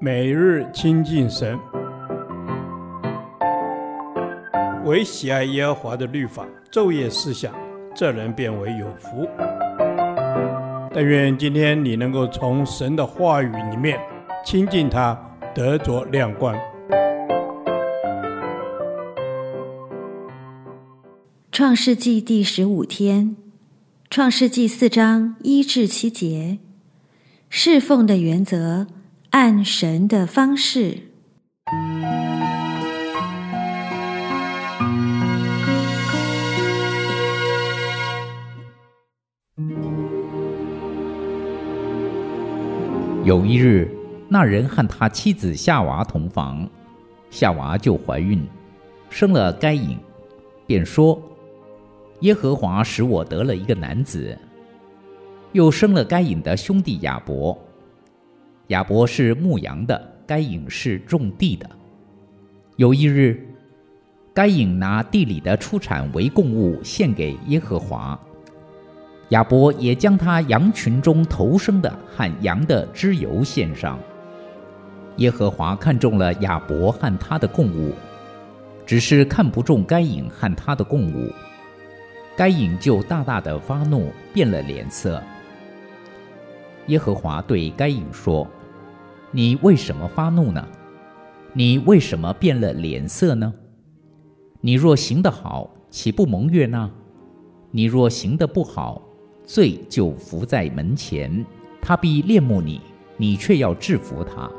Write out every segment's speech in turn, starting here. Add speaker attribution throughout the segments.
Speaker 1: 每日亲近神，唯喜爱耶和华的律法，昼夜思想，这人便为有福。但愿今天你能够从神的话语里面亲近他，得着亮光。
Speaker 2: 创世纪第十五天，创世纪四章一至七节，侍奉的原则。按神的方式。
Speaker 3: 有一日，那人和他妻子夏娃同房，夏娃就怀孕，生了该隐，便说：“耶和华使我得了一个男子。”又生了该隐的兄弟亚伯。亚伯是牧羊的，该隐是种地的。有一日，该隐拿地里的出产为供物献给耶和华，亚伯也将他羊群中头生的和羊的脂油献上。耶和华看中了亚伯和他的供物，只是看不中该隐和他的供物。该隐就大大的发怒，变了脸色。耶和华对该隐说：“你为什么发怒呢？你为什么变了脸色呢？你若行得好，岂不蒙悦呢？你若行得不好，罪就伏在门前，他必恋慕你，你却要制服他。”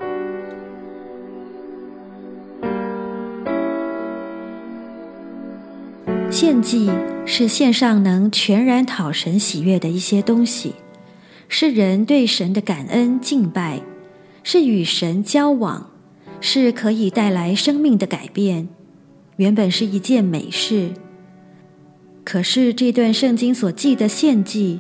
Speaker 2: 献祭是献上能全然讨神喜悦的一些东西。是人对神的感恩敬拜，是与神交往，是可以带来生命的改变，原本是一件美事。可是这段圣经所记的献祭，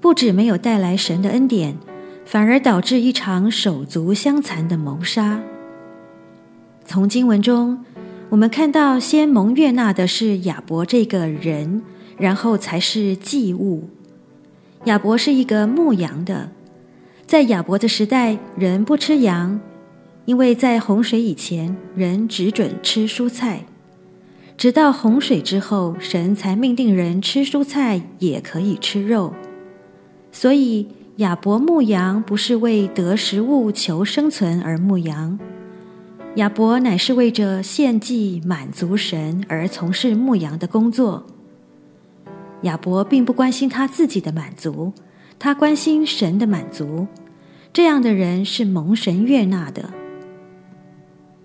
Speaker 2: 不止没有带来神的恩典，反而导致一场手足相残的谋杀。从经文中，我们看到先蒙悦纳的是亚伯这个人，然后才是祭物。亚伯是一个牧羊的，在亚伯的时代，人不吃羊，因为在洪水以前，人只准吃蔬菜。直到洪水之后，神才命定人吃蔬菜也可以吃肉。所以亚伯牧羊不是为得食物求生存而牧羊，亚伯乃是为着献祭满足神而从事牧羊的工作。亚伯并不关心他自己的满足，他关心神的满足。这样的人是蒙神悦纳的。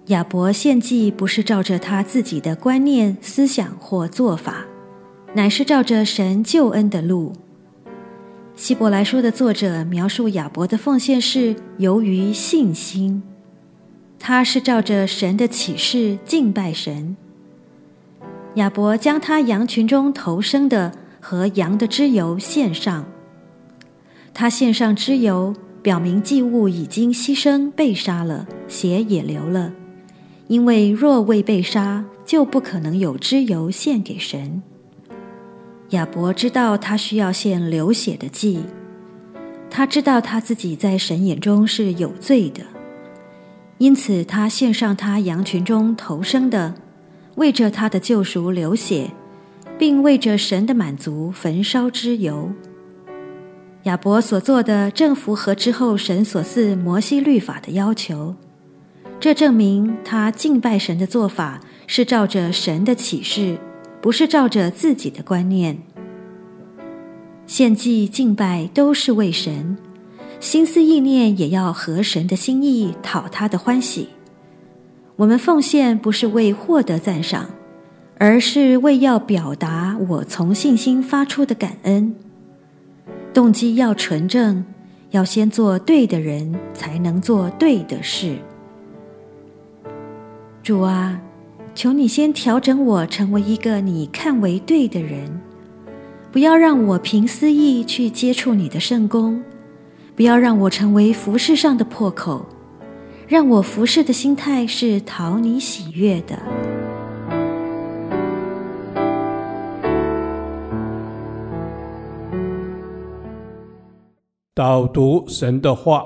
Speaker 2: 亚伯献祭不是照着他自己的观念、思想或做法，乃是照着神救恩的路。希伯来书的作者描述亚伯的奉献是由于信心，他是照着神的启示敬拜神。亚伯将他羊群中头生的。和羊的脂油献上，他献上脂油，表明祭物已经牺牲被杀了，血也流了。因为若未被杀，就不可能有脂油献给神。亚伯知道他需要献流血的祭，他知道他自己在神眼中是有罪的，因此他献上他羊群中头生的，为着他的救赎流血。并为着神的满足焚烧脂油。亚伯所做的正符合之后神所赐摩西律法的要求，这证明他敬拜神的做法是照着神的启示，不是照着自己的观念。献祭敬拜都是为神，心思意念也要合神的心意，讨他的欢喜。我们奉献不是为获得赞赏。而是为要表达我从信心发出的感恩，动机要纯正，要先做对的人，才能做对的事。主啊，求你先调整我，成为一个你看为对的人，不要让我凭私意去接触你的圣工，不要让我成为服事上的破口，让我服事的心态是讨你喜悦的。
Speaker 1: 导读神的话，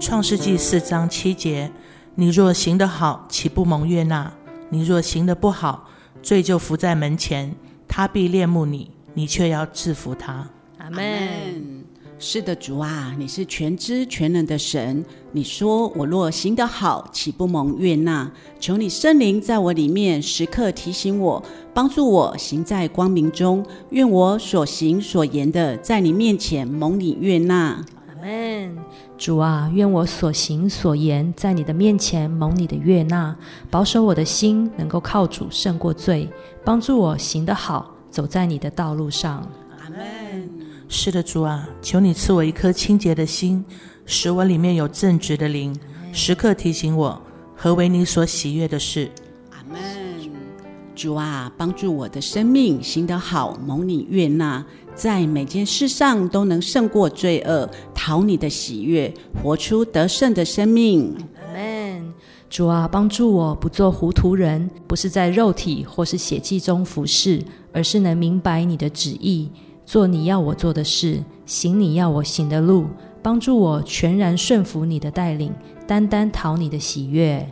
Speaker 4: 创世纪四章七节：你若行得好，岂不蒙悦纳？你若行得不好，罪就伏在门前，他必恋慕你，你却要制服他。
Speaker 5: 阿门。是的，主啊，你是全知全能的神。你说我若行得好，岂不蒙悦纳？求你圣灵在我里面时刻提醒我，帮助我行在光明中。愿我所行所言的，在你面前蒙你悦纳。阿
Speaker 6: 门。主啊，愿我所行所言，在你的面前蒙你的悦纳。保守我的心，能够靠主胜过罪，帮助我行得好，走在你的道路上。阿门。
Speaker 4: 是的，主啊，求你赐我一颗清洁的心，使我里面有正直的灵，时刻提醒我何为你所喜悦的事。
Speaker 5: 阿门。主啊，帮助我的生命行得好，蒙你悦纳，在每件事上都能胜过罪恶，讨你的喜悦，活出得胜的生命。
Speaker 6: 阿门。主啊，帮助我不做糊涂人，不是在肉体或是血气中服侍，而是能明白你的旨意。做你要我做的事，行你要我行的路，帮助我全然顺服你的带领，单单讨你的喜
Speaker 4: 悦。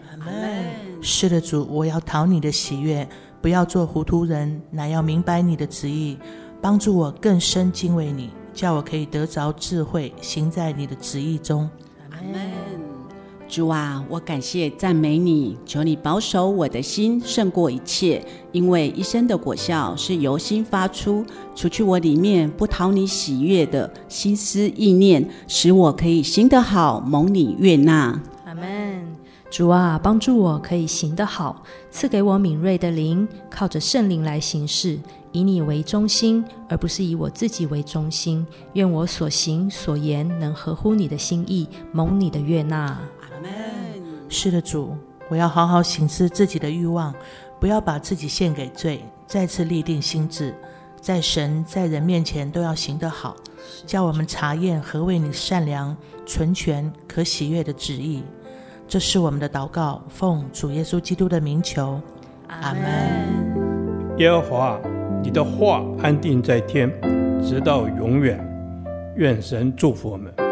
Speaker 4: 是的，主，我要讨你的喜悦，不要做糊涂人，乃要明白你的旨意，帮助我更深敬畏你，叫我可以得着智慧，行在你的旨意中。
Speaker 5: 阿门。主啊，我感谢赞美你，求你保守我的心胜过一切，因为一生的果效是由心发出，除去我里面不讨你喜悦的心思意念，使我可以行得好，蒙你悦纳。
Speaker 6: 阿门。主啊，帮助我可以行得好，赐给我敏锐的灵，靠着圣灵来行事，以你为中心，而不是以我自己为中心。愿我所行所言能合乎你的心意，蒙你的悦纳。
Speaker 4: 是的，主，我要好好省思自己的欲望，不要把自己献给罪，再次立定心智，在神在人面前都要行得好，叫我们查验何为你善良、纯全、可喜悦的旨意。这是我们的祷告，奉主耶稣基督的名求，阿门。
Speaker 1: 耶和华，你的话安定在天，直到永远。愿神祝福我们。